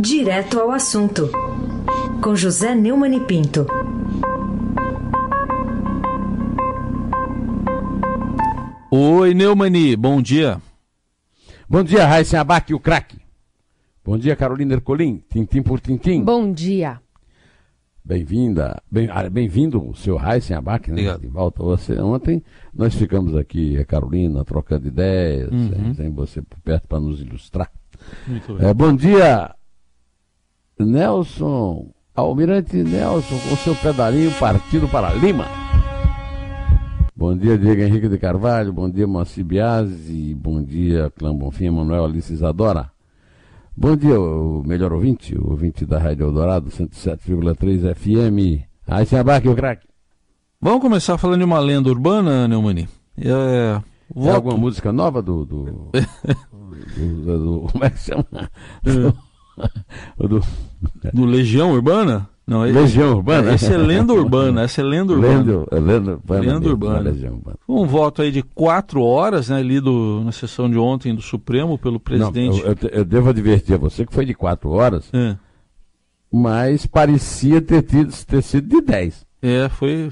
Direto ao assunto, com José Neumann e Pinto. Oi, Neumani, bom dia. Bom dia, Raíssa Abac, o craque. Bom dia, Carolina Ercolim, tintim por tintim. Bom dia. Bem-vinda, ah, bem-vindo, bem seu Raíssen Abac, né? Obrigado. De volta você. Ontem nós ficamos aqui, a Carolina, trocando ideias, Uhum. sem, sem você por perto para nos ilustrar. Muito bem. É, bom dia, Nelson, Almirante Nelson, com seu pedalinho partido para Lima. Bom dia, Diego Henrique de Carvalho, bom dia, Moacir Biasi, bom dia, Clã Bonfim, Manuel Alice Isadora. Bom dia, o melhor ouvinte, o ouvinte da Rádio Eldorado, 107,3 FM. Aí se abarque o craque. Vamos começar falando de uma lenda urbana, Neumani. É, É voto- alguma música nova do. do, do- do- do- como é que chama? Do, do do Legião Urbana? Não, é- Legião Urbana? Esse é lenda urbana, essa é lenda urbana. Lenda, é lenda urbana. Lenda mesmo, urbana. Urbana. Um voto aí de quatro horas, né, lido na sessão de ontem do Supremo pelo presidente. Não, eu, eu- eu devo advertir a você que foi de quatro horas, É, mas parecia ter, tido, ter sido de dez. é, foi.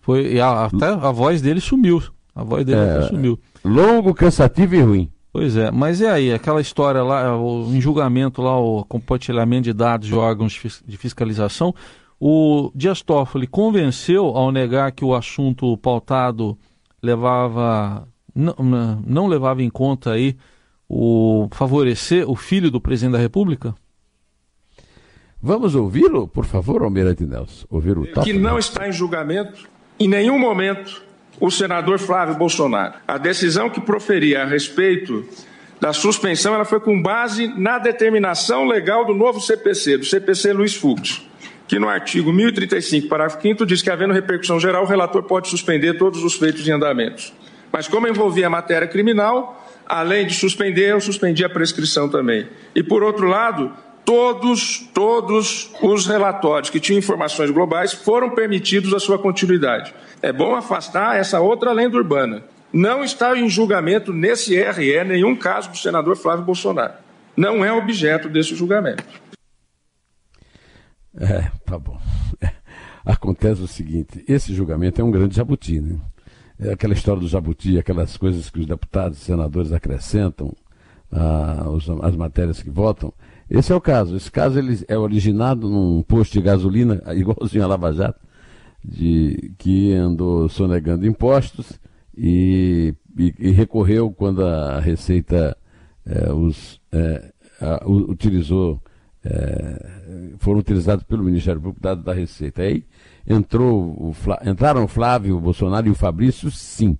Foi. a- até a voz dele sumiu. A voz dele É. até sumiu. Longo, cansativo e ruim. Pois é, mas e aí, aquela história lá, o, em julgamento lá, o compartilhamento de dados de órgãos de fis- de fiscalização, o Dias Toffoli convenceu ao negar que o assunto pautado levava, não, não- levava em conta aí o favorecer o filho do presidente da República? Vamos ouvi-lo, por favor, Almirante Nelson. Ouvir o que Toffoli? não está em julgamento em nenhum momento o senador Flávio Bolsonaro. A decisão que proferia a respeito da suspensão ela foi com base na determinação legal do novo CPC, do CPC Luiz Fux, que no artigo 1035, parágrafo 5 diz que havendo repercussão geral, o relator pode suspender todos os feitos em andamentos. Mas como envolvia matéria criminal, além de suspender, eu suspendi a prescrição também. E por outro lado, todos, todos os relatórios que tinham informações globais foram permitidos a sua continuidade. É bom afastar essa outra lenda urbana. Não está em julgamento nesse RE nenhum caso do senador Flávio Bolsonaro. Não é objeto desse julgamento. É, tá bom. Acontece o seguinte: esse julgamento é um grande jabuti, né? É aquela história do jabuti, aquelas coisas que os deputados e senadores acrescentam ah, os- as matérias que votam. Esse é o caso. Esse caso ele é originado num posto de gasolina, igualzinho a Lava Jato, de, que andou sonegando impostos e, e- e recorreu quando a Receita eh, os, eh, a- utilizou, eh, foram utilizados pelo Ministério Público dados da Receita. Aí entrou o entraram o Flávio Bolsonaro e o Fabrício, sim.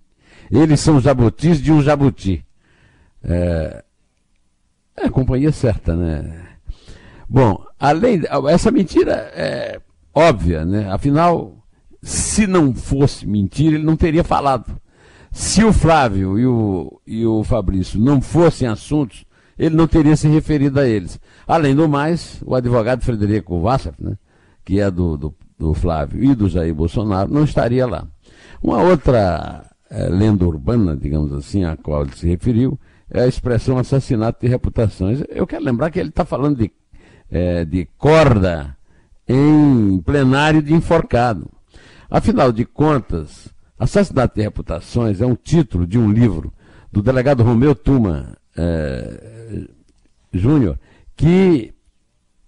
Eles são jabutis de um jabuti. É, é a companhia certa, né? Bom, além essa mentira é óbvia, né? Afinal, se não fosse mentira, ele não teria falado. Se o Flávio e o, e o Fabrício não fossem assuntos, ele não teria se referido a eles. Além do mais, o advogado Frederico Vassar, né, que é do, do, do Flávio e do Jair Bolsonaro, não estaria lá. Uma outra eh, lenda urbana, digamos assim, a qual ele se referiu, é a expressão assassinato de reputações. Eu quero lembrar que ele está falando de, eh, de corda em plenário de enforcado. Afinal de contas, Assassinato de Reputações é um título de um livro do delegado Romeu Tuma eh, Júnior, que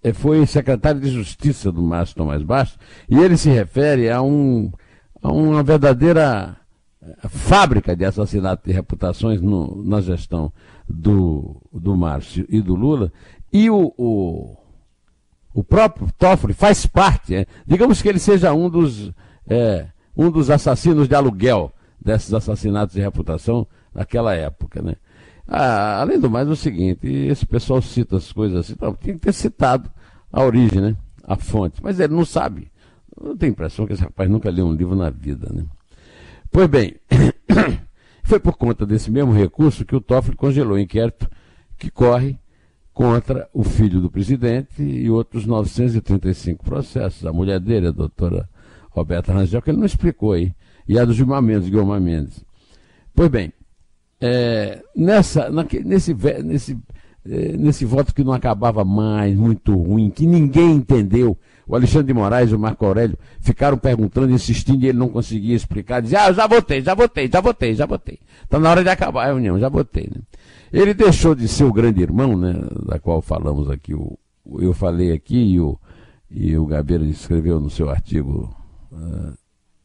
eh, foi secretário de Justiça do Márcio Tomás Bastos, e ele se refere a, um, a uma verdadeira fábrica de assassinato de reputações no- na gestão do, do Márcio e do Lula, e o, o, o próprio Toffoli faz parte, é, digamos que ele seja um dos, é, um dos assassinos de aluguel desses assassinatos de reputação naquela época. Né? Ah, além do mais, é o seguinte, esse pessoal cita as coisas assim, não, tinha que ter citado a origem, né? a fonte, mas ele não sabe. Eu tenho a impressão que esse rapaz nunca leu um livro na vida. Né? Pois bem, foi por conta desse mesmo recurso que o Toffoli congelou o inquérito que corre contra o filho do presidente e outros 935 processos. A mulher dele, a doutora Roberta Rangel, que ele não explicou aí, e a do Gilmar Mendes, Guilmar Mendes. Pois bem, é, nessa, naque- nesse, nesse é, nesse voto que não acabava mais, muito ruim, que ninguém entendeu. O Alexandre de Moraes o Marco Aurélio ficaram perguntando, insistindo, e ele não conseguia explicar. Dizia, ah, já votei, já votei, já votei, já votei. Está na hora de acabar a reunião, já votei. Né? Ele deixou de ser o grande irmão, né, da qual falamos aqui, o, eu falei aqui e o, e o Gabeira escreveu no seu artigo uh,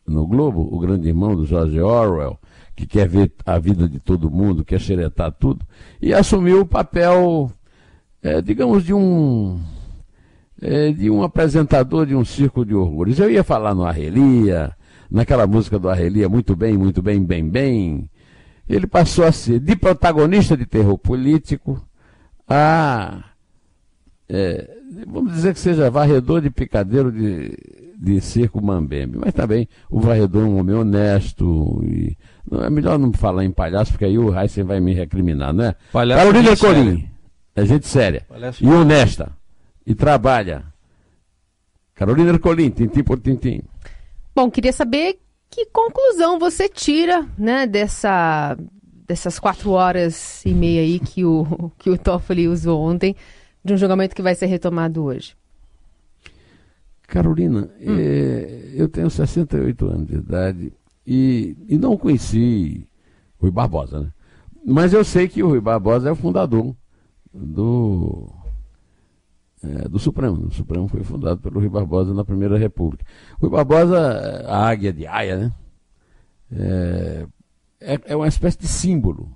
no Globo, o grande irmão do George Orwell, que quer ver a vida de todo mundo, quer xeretar tudo, e assumiu o papel, é, digamos, de um é, de um apresentador de um circo de horrores. Eu ia falar no Arrelia, naquela música do Arrelia, muito bem, muito bem, bem, bem. Ele passou a ser de protagonista de terror político a, é, vamos dizer que seja varredor de picadeiro de, de circo mambembe. Mas também o varredor é um homem honesto e não, é melhor não falar em palhaço, porque aí o Heisen vai me recriminar, não é? Palhaço Carolina Colim, é gente séria palhaço e honesta e trabalha. Carolina Ercolim, tintim por tintim. Bom, queria saber que conclusão você tira, né, dessa, dessas quatro horas e meia aí que o, que o Toffoli usou ontem, de um julgamento que vai ser retomado hoje. Carolina, hum. é, eu tenho 68 anos de idade e, e não conheci Rui Barbosa, né? Mas eu sei que o Rui Barbosa é o fundador do, é, do Supremo. O Supremo foi fundado pelo Rui Barbosa na Primeira República. Rui Barbosa, a águia de Aia, né? É, é, é uma espécie de símbolo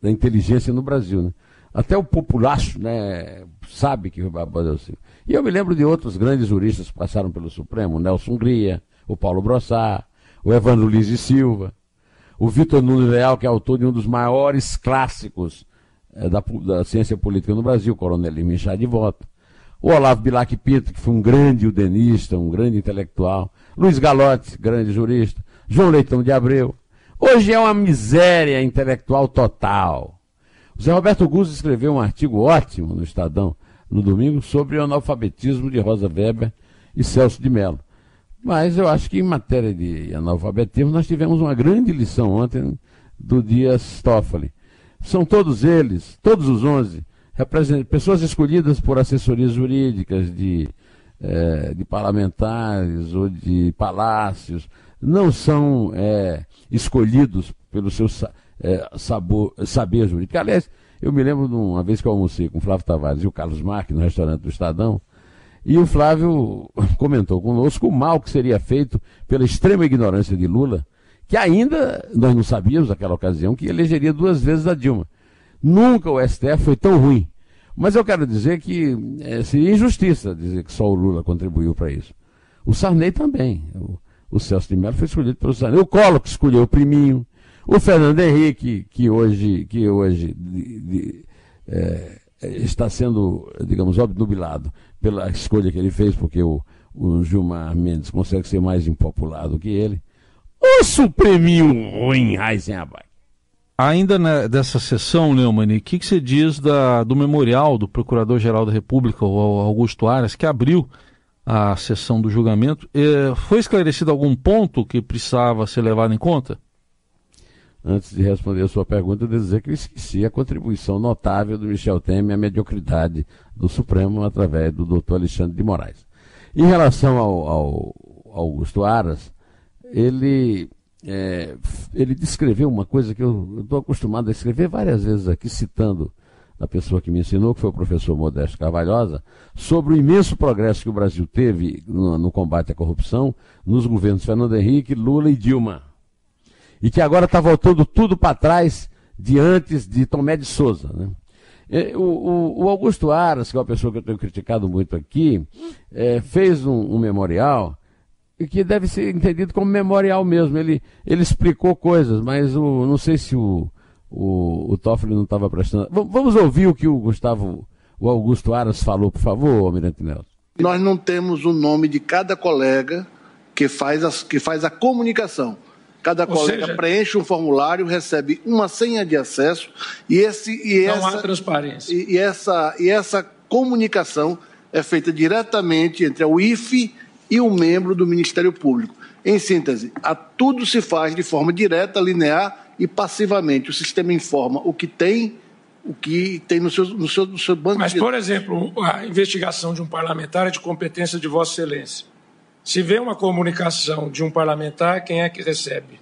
da inteligência no Brasil, né? Até o populacho né, sabe que Rui Barbosa é o símbolo. E eu me lembro de outros grandes juristas que passaram pelo Supremo, Nelson Gria, o Paulo Brossard, o Evandro Luiz de Silva, o Vitor Nunes Leal, que é autor de um dos maiores clássicos da, da, ciência política no Brasil, Coronelismo e Chá de Voto, o Olavo Bilac Pinto, que foi um grande udenista, um grande intelectual, Luiz Galotti, grande jurista, João Leitão de Abreu. Hoje é uma miséria intelectual total. O Zé Roberto Guzzo escreveu um artigo ótimo no Estadão, no domingo, sobre o analfabetismo de Rosa Weber e Celso de Mello. Mas eu acho que em matéria de analfabetismo nós tivemos uma grande lição ontem do Dias Toffoli. São todos eles, todos os 11, pessoas escolhidas por assessorias jurídicas de, é, de parlamentares ou de palácios, não são é, escolhidos pelo seu é, sabor, saber jurídico. Aliás, eu me lembro de uma vez que eu almocei com o Flávio Tavares e o Carlos Marques no restaurante do Estadão, e o Flávio comentou conosco o mal que seria feito pela extrema ignorância de Lula, que ainda nós não sabíamos naquela ocasião que elegeria duas vezes a Dilma. Nunca o STF foi tão ruim. Mas eu quero dizer que é, seria injustiça dizer que só o Lula contribuiu para isso. O Sarney também. O, o, Celso de Mello foi escolhido pelo Sarney. O Collor que escolheu o priminho. O Fernando Henrique, que hoje, que hoje de, de, é, está sendo, digamos, obnubilado pela escolha que ele fez, porque o, o Gilmar Mendes consegue ser mais impopulado que ele. O Supreminho ruim, Heisenberg. Ainda né, dessa sessão, Neumann, o que, que você diz da, do memorial do Procurador-Geral da República, o Augusto Aras, que abriu a sessão do julgamento? Eh, foi esclarecido algum ponto que precisava ser levado em conta? Antes de responder a sua pergunta, eu devo dizer que eu esqueci a contribuição notável do Michel Temer à mediocridade do Supremo através do doutor Alexandre de Moraes. Em relação ao, ao Augusto Aras, ele, é, ele descreveu uma coisa que eu estou acostumado a escrever várias vezes aqui, citando a pessoa que me ensinou, que foi o professor Modesto Carvalhosa, sobre o imenso progresso que o Brasil teve no, no combate à corrupção nos governos Fernando Henrique, Lula e Dilma e que agora está voltando tudo para trás de antes de Tomé de Souza. Né? O, o, o, Augusto Aras, que é uma pessoa que eu tenho criticado muito aqui, é, fez um, um, memorial que deve ser entendido como memorial mesmo. Ele, ele explicou coisas, mas o, não sei se o, o, o Toffoli não estava prestando. V vamos ouvir o que o Gustavo, o Augusto Aras falou, por favor, Almirante Nelson. Nós não temos o nome de cada colega que faz a, que faz a comunicação. Cada Ou colega seja, preenche um formulário, recebe uma senha de acesso e esse e não essa há transparência. E, e, essa e essa comunicação é feita diretamente entre o IFE e o membro do Ministério Público. Em síntese, a tudo se faz de forma direta, linear e passivamente. O sistema informa o que tem o que tem no seu, no seu, no seu banco Mas, de... por exemplo, a investigação de um parlamentar é de competência de Vossa Excelência. Se vê uma comunicação de um parlamentar, quem é que recebe?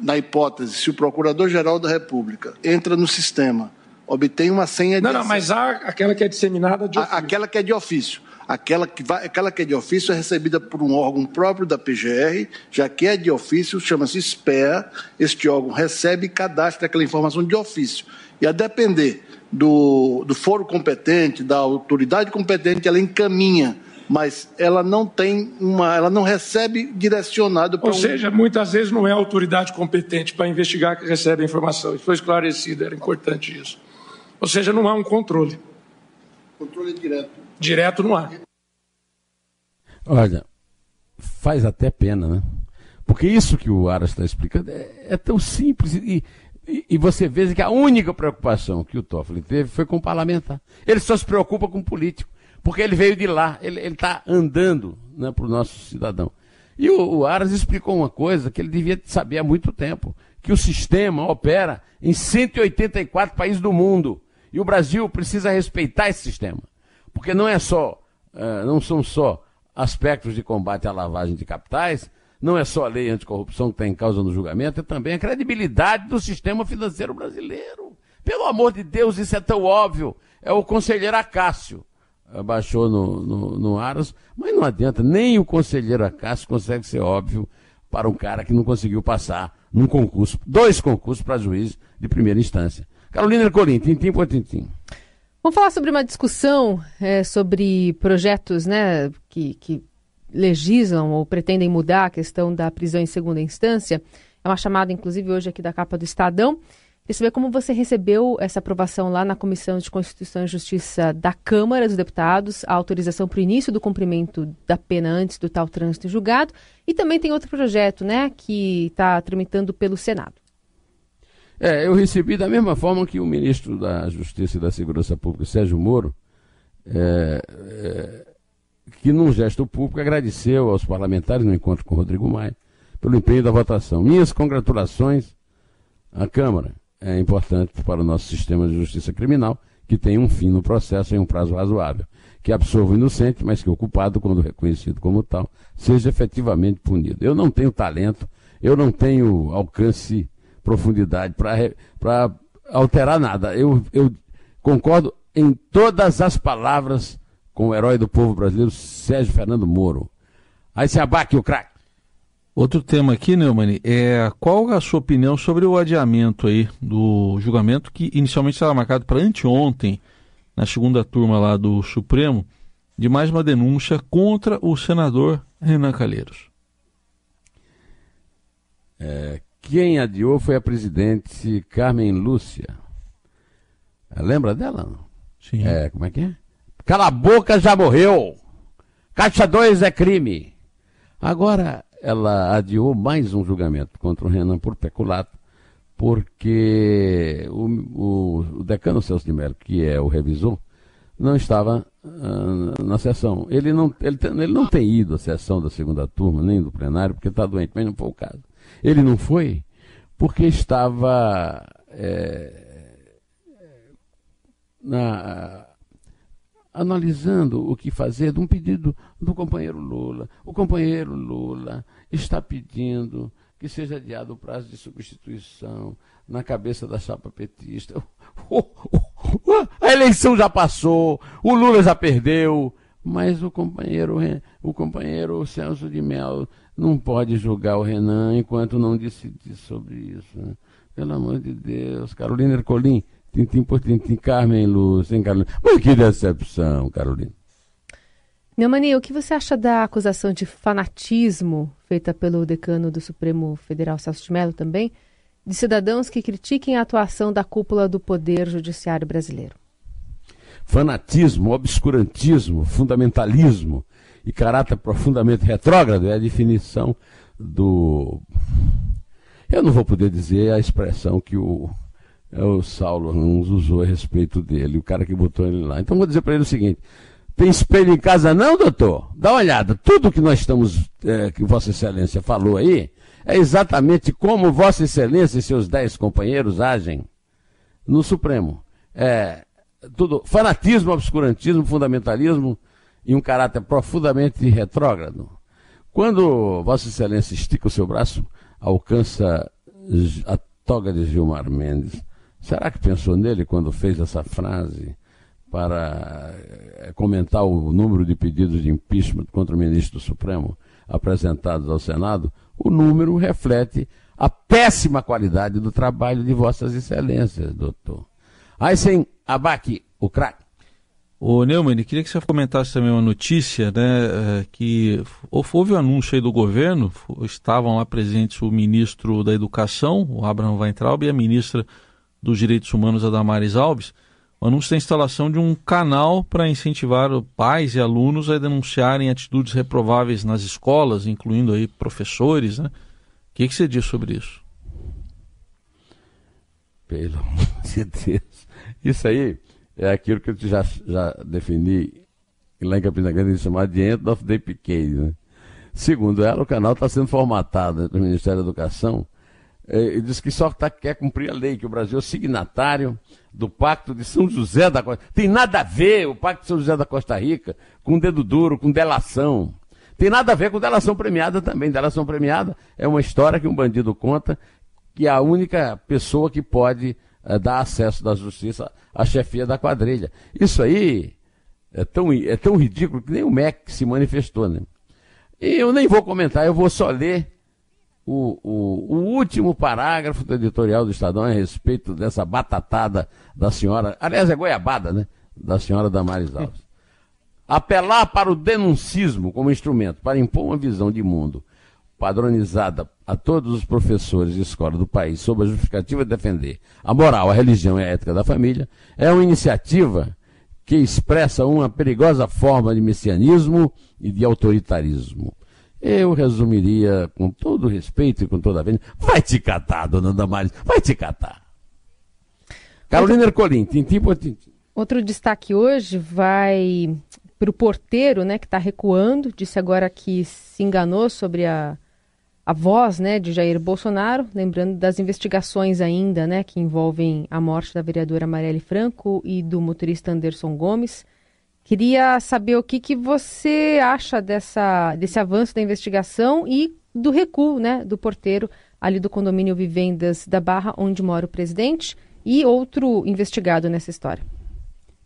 Na hipótese, se o Procurador-Geral da República entra no sistema, obtém uma senha de Não, não, mas há aquela que é disseminada de A- ofício. aquela que é de ofício. Aquela que, vai, aquela que é de ofício é recebida por um órgão próprio da PGR, já que é de ofício, chama-se SPEA. Este órgão recebe e cadastra aquela informação de ofício. E a depender do, do foro competente, da autoridade competente, ela encaminha, mas ela não tem uma, ela não recebe direcionado para Ou um, seja, muitas vezes não é a autoridade competente para investigar que recebe a informação. Isso foi esclarecido, era importante isso. Ou seja, não há um controle. controle direto. Direto não há. Olha, faz até pena, né? Porque isso que o Aras está explicando é, é tão simples e, e, e você vê que a única preocupação que o Toffoli teve foi com o parlamentar. Ele só se preocupa com o político, porque ele veio de lá, ele está andando né, para o nosso cidadão. E o, o Aras explicou uma coisa que ele devia saber há muito tempo, que o sistema opera em 184 países do mundo. E o Brasil precisa respeitar esse sistema. Porque não é só, eh, não são só aspectos de combate à lavagem de capitais, não é só a lei anticorrupção que está em causa no julgamento, é também a credibilidade do sistema financeiro brasileiro. Pelo amor de Deus, isso é tão óbvio. É o conselheiro Acácio. Baixou no, no, no Aras, mas não adianta, nem o conselheiro Acácio consegue ser óbvio para um cara que não conseguiu passar num concurso, dois concursos para juiz de primeira instância. Carolina Ercolim, tintim por tintim. Vamos falar sobre uma discussão é, sobre projetos né, que, que legislam ou pretendem mudar a questão da prisão em segunda instância. É uma chamada, inclusive, hoje aqui da capa do Estadão. Queria saber como você recebeu essa aprovação lá na Comissão de Constituição e Justiça da Câmara dos Deputados, a autorização para o início do cumprimento da pena antes do tal trânsito julgado. E também tem outro projeto, né, que está tramitando pelo Senado. É, eu recebi da mesma forma que o ministro da Justiça e da Segurança Pública, Sérgio Moro, é, é, que num gesto público agradeceu aos parlamentares no encontro com Rodrigo Maia pelo empenho da votação. Minhas congratulações à Câmara. É importante para o nosso sistema de justiça criminal que tem um fim no processo em um prazo razoável, que absorva o inocente, mas que o culpado, quando reconhecido como tal, seja efetivamente punido. Eu não tenho talento, eu não tenho alcance profundidade para alterar nada. Eu, eu concordo em todas as palavras com o herói do povo brasileiro, Sérgio Fernando Moro. Aí se abaque o craque. Outro tema aqui, Neumann, é qual a sua opinião sobre o adiamento aí do julgamento que inicialmente estava marcado para anteontem, na segunda turma lá do Supremo, de mais uma denúncia contra o senador Renan Calheiros? É, quem adiou foi a presidente Carmen Lúcia. Lembra dela? Sim. É, como é que é? Cala a boca, já morreu. Caixa 2 é crime. Agora, ela adiou mais um julgamento contra o Renan por peculato, porque o, o, o decano Celso de Mello, que é o revisor, não estava uh, na sessão. Ele não, ele, ele não tem ido à sessão da segunda turma, nem do plenário, porque está doente, mas não foi o caso. Ele não foi porque estava é, na, analisando o que fazer de um pedido do companheiro Lula. O companheiro Lula está pedindo que seja adiado o prazo de substituição na cabeça da chapa petista. A eleição já passou, o Lula já perdeu, mas o companheiro, o companheiro Celso de Mello não pode julgar o Renan enquanto não decidir sobre isso. Né? Pelo amor de Deus. Carolina Ercolim, tintim por tintim, Carmen Luz, hein, Carolina? Mas que decepção, Carolina. Neumani, o que você acha da acusação de fanatismo feita pelo decano do Supremo Federal, Celso de Mello, também, de cidadãos que critiquem a atuação da cúpula do Poder Judiciário brasileiro? Fanatismo, obscurantismo, fundamentalismo e caráter profundamente retrógrado é a definição do. Eu não vou poder dizer a expressão que o, o Saulo Ramos usou a respeito dele, o cara que botou ele lá. Então vou dizer para ele o seguinte: tem espelho em casa não, doutor? Dá uma olhada. Tudo que nós estamos, é, que Vossa Excelência falou aí, é exatamente como Vossa Excelência e seus dez companheiros agem no Supremo. É tudo fanatismo, obscurantismo, fundamentalismo e um caráter profundamente retrógrado. Quando Vossa Excelência estica o seu braço, alcança a toga de Gilmar Mendes. Será que pensou nele quando fez essa frase para eh, comentar o número de pedidos de impeachment contra o ministro do Supremo apresentados ao Senado? O número reflete a péssima qualidade do trabalho de Vossas Excelências, doutor. Aysen Abac, o craque. O Neumann, queria que você comentasse também uma notícia, né, é, que houve um anúncio aí do governo, estavam lá presentes o ministro da Educação, o Abraham Weintraub, e a ministra dos Direitos Humanos, a Damares Alves, o anúncio da instalação de um canal para incentivar pais e alunos a denunciarem atitudes reprováveis nas escolas, incluindo aí professores, né? O que, que você diz sobre isso? Pelo amor de Deus. Isso aí é aquilo que eu já, já defini lá em Campina Grande, chamado de End of the PK. Né? Segundo ela, o canal está sendo formatado do Ministério da Educação é, e diz que só tá, quer cumprir a lei, que o Brasil é signatário do Pacto de São José da Costa Tem nada a ver o Pacto de São José da Costa Rica com dedo duro, com delação. Tem nada a ver com delação premiada também. Delação premiada é uma história que um bandido conta que é a única pessoa que pode é, dar acesso da justiça à chefia da quadrilha. Isso aí é tão, é tão ridículo que nem o MEC se manifestou, né? E eu nem vou comentar, eu vou só ler o, o, o, último parágrafo do editorial do Estadão a respeito dessa batatada da senhora, aliás, é goiabada, né? Da senhora Damares Alves. Apelar para o denuncismo como instrumento para impor uma visão de mundo padronizada a todos os professores de escola do país sob a justificativa de defender a moral, a religião e a ética da família, é uma iniciativa que expressa uma perigosa forma de messianismo e de autoritarismo. Eu resumiria com todo respeito e com toda a vênia, vai te catar, dona Damares, vai te catar. Carolina Ercolim, tintim por tintim. Outro destaque hoje vai para o porteiro, né, que está recuando, disse agora que se enganou sobre a a voz né, de Jair Bolsonaro, lembrando das investigações ainda né, que envolvem a morte da vereadora Marielle Franco e do motorista Anderson Gomes. Queria saber o que, que você acha dessa, desse avanço da investigação e do recuo né, do porteiro ali do condomínio Vivendas da Barra, onde mora o presidente, e outro investigado nessa história.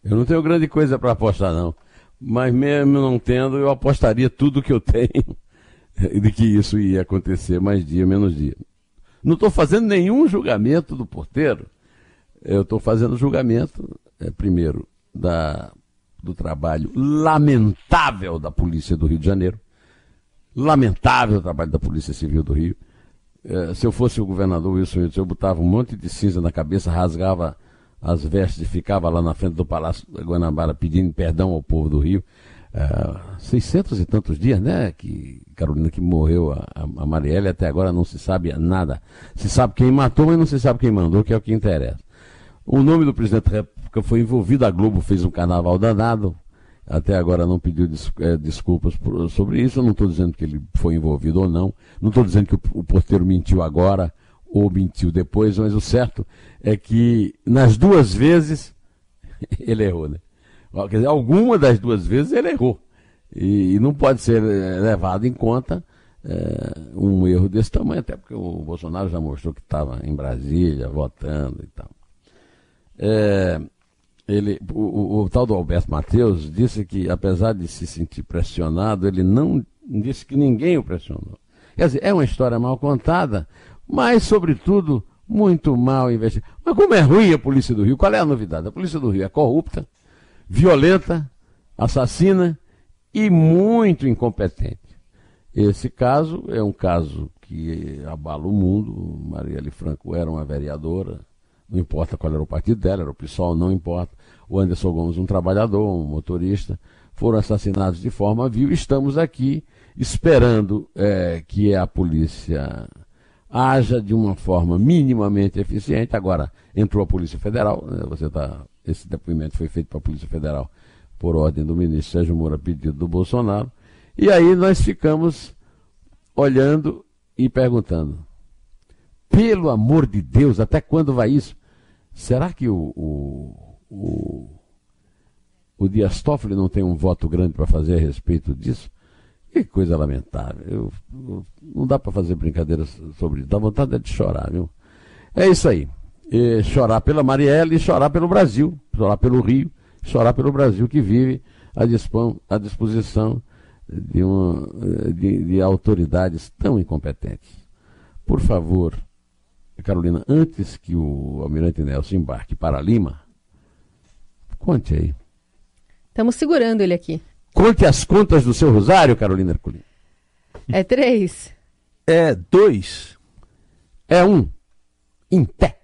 Eu não tenho grande coisa para apostar, não. Mas mesmo não tendo, eu apostaria tudo que eu tenho de que isso ia acontecer mais dia, menos dia. Não estou fazendo nenhum julgamento do porteiro. Eu estou fazendo julgamento, é, primeiro, da, do trabalho lamentável da Polícia do Rio de Janeiro. Lamentável o trabalho da Polícia Civil do Rio. É, se eu fosse o governador Wilson Witzel, eu botava um monte de cinza na cabeça, rasgava as vestes e ficava lá na frente do Palácio da Guanabara pedindo perdão ao povo do Rio. É, 600 e tantos dias, né, que Carolina que morreu, a, a Marielle, até agora não se sabe nada. Se sabe quem matou, mas não se sabe quem mandou, que é o que interessa. O nome do presidente da República foi envolvido, a Globo fez um carnaval danado, até agora não pediu des, é, desculpas por, sobre isso, eu não estou dizendo que ele foi envolvido ou não, não estou dizendo que o, o porteiro mentiu agora ou mentiu depois, mas o certo é que nas duas vezes ele errou, né? Quer dizer, alguma das duas vezes ele errou. E, e não pode ser eh, levado em conta é, um erro desse tamanho, até porque o Bolsonaro já mostrou que estava em Brasília votando e tal. É, ele, o, o, o, tal do Alberto Mateus disse que, apesar de se sentir pressionado, ele não disse que ninguém o pressionou. Quer dizer, é uma história mal contada, mas, sobretudo, muito mal investigada. Mas como é ruim a Polícia do Rio? Qual é a novidade? A Polícia do Rio é corrupta, violenta, assassina e muito incompetente. Esse caso é um caso que abala o mundo. Marielle Franco era uma vereadora, não importa qual era o partido dela, era o PSOL, não importa. O Anderson Gomes, um trabalhador, um motorista, foram assassinados de forma vil. Estamos aqui esperando é, que a polícia haja de uma forma minimamente eficiente. Agora, entrou a Polícia Federal, né? você tá, esse depoimento foi feito para a Polícia Federal por ordem do ministro Sérgio Moura, pedido do Bolsonaro. E aí nós ficamos olhando e perguntando: pelo amor de Deus, até quando vai isso? Será que o, o, o, o Dias Toffoli não tem um voto grande para fazer a respeito disso? Que coisa lamentável. Eu, eu, não dá para fazer brincadeiras sobre isso. Dá vontade de chorar, viu? É isso aí. E chorar pela Marielle e chorar pelo Brasil. Chorar pelo Rio, chorar pelo Brasil que vive à, dispão, à disposição de, uma, de, de autoridades tão incompetentes. Por favor, Carolina, antes que o Almirante Nelson embarque para Lima, conte aí. Estamos segurando ele aqui. Conte as contas do seu rosário, Carolina Herculino. É três. É dois. É um. Em pé.